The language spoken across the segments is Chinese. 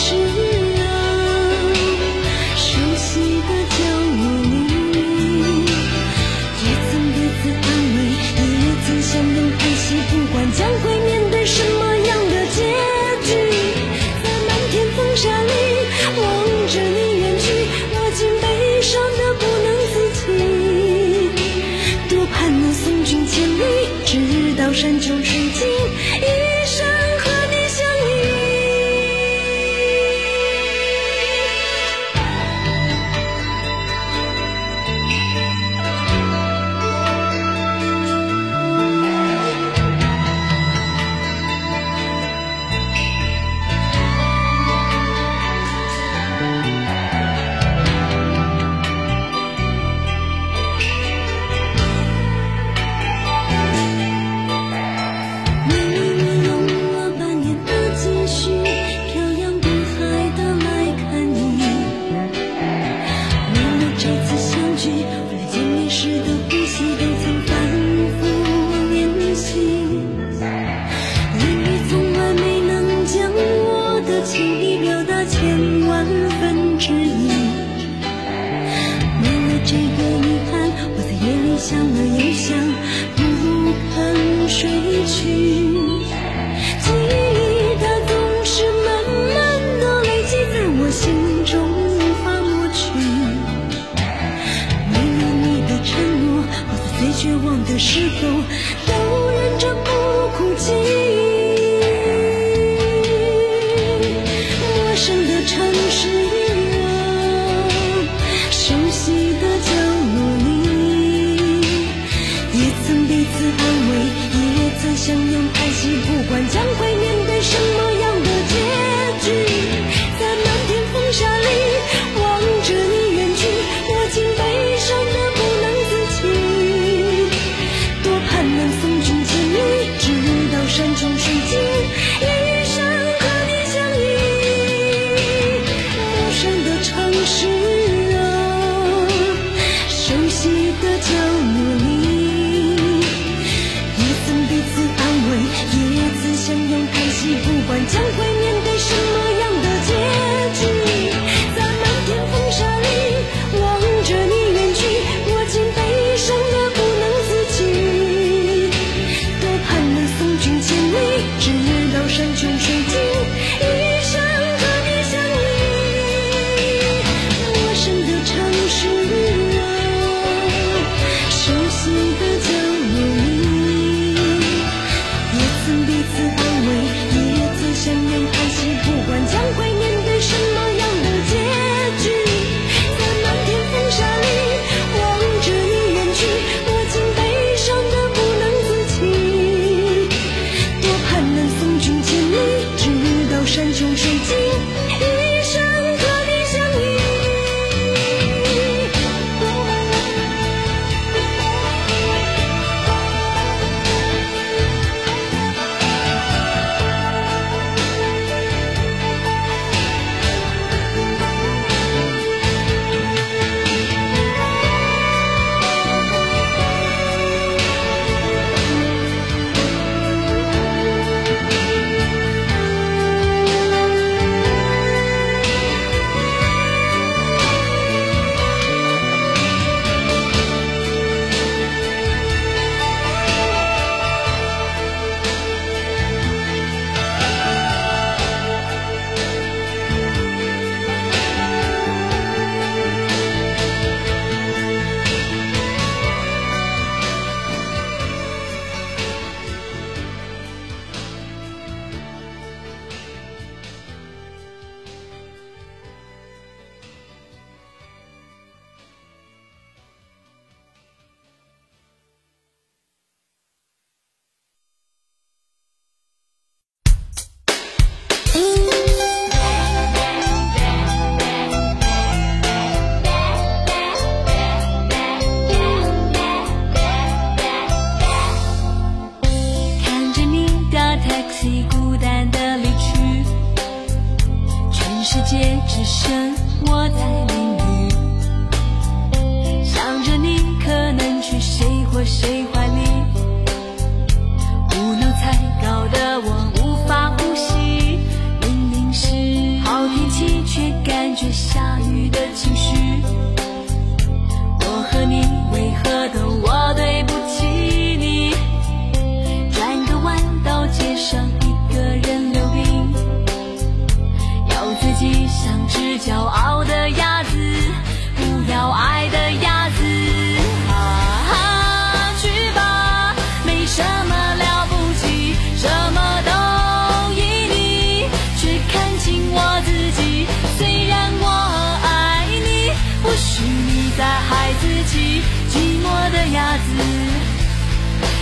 是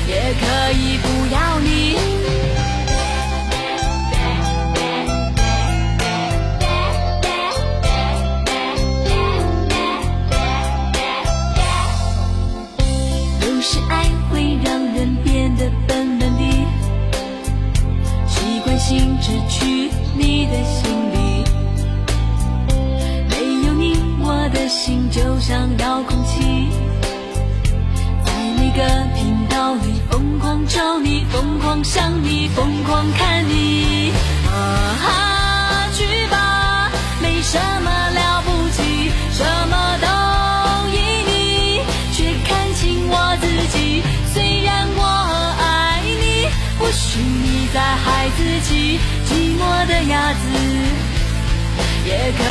也可以不要你。有时爱会让人变得笨笨的，习惯性只去你的心里。没有你，我的心就像遥控器，在每个频道里疯狂找你，疯狂想你，疯狂看你。啊哈，去吧，没什么了不起，什么都依你，却看清我自己。虽然我爱你，不许你再孩子气，寂寞的鸭子也可。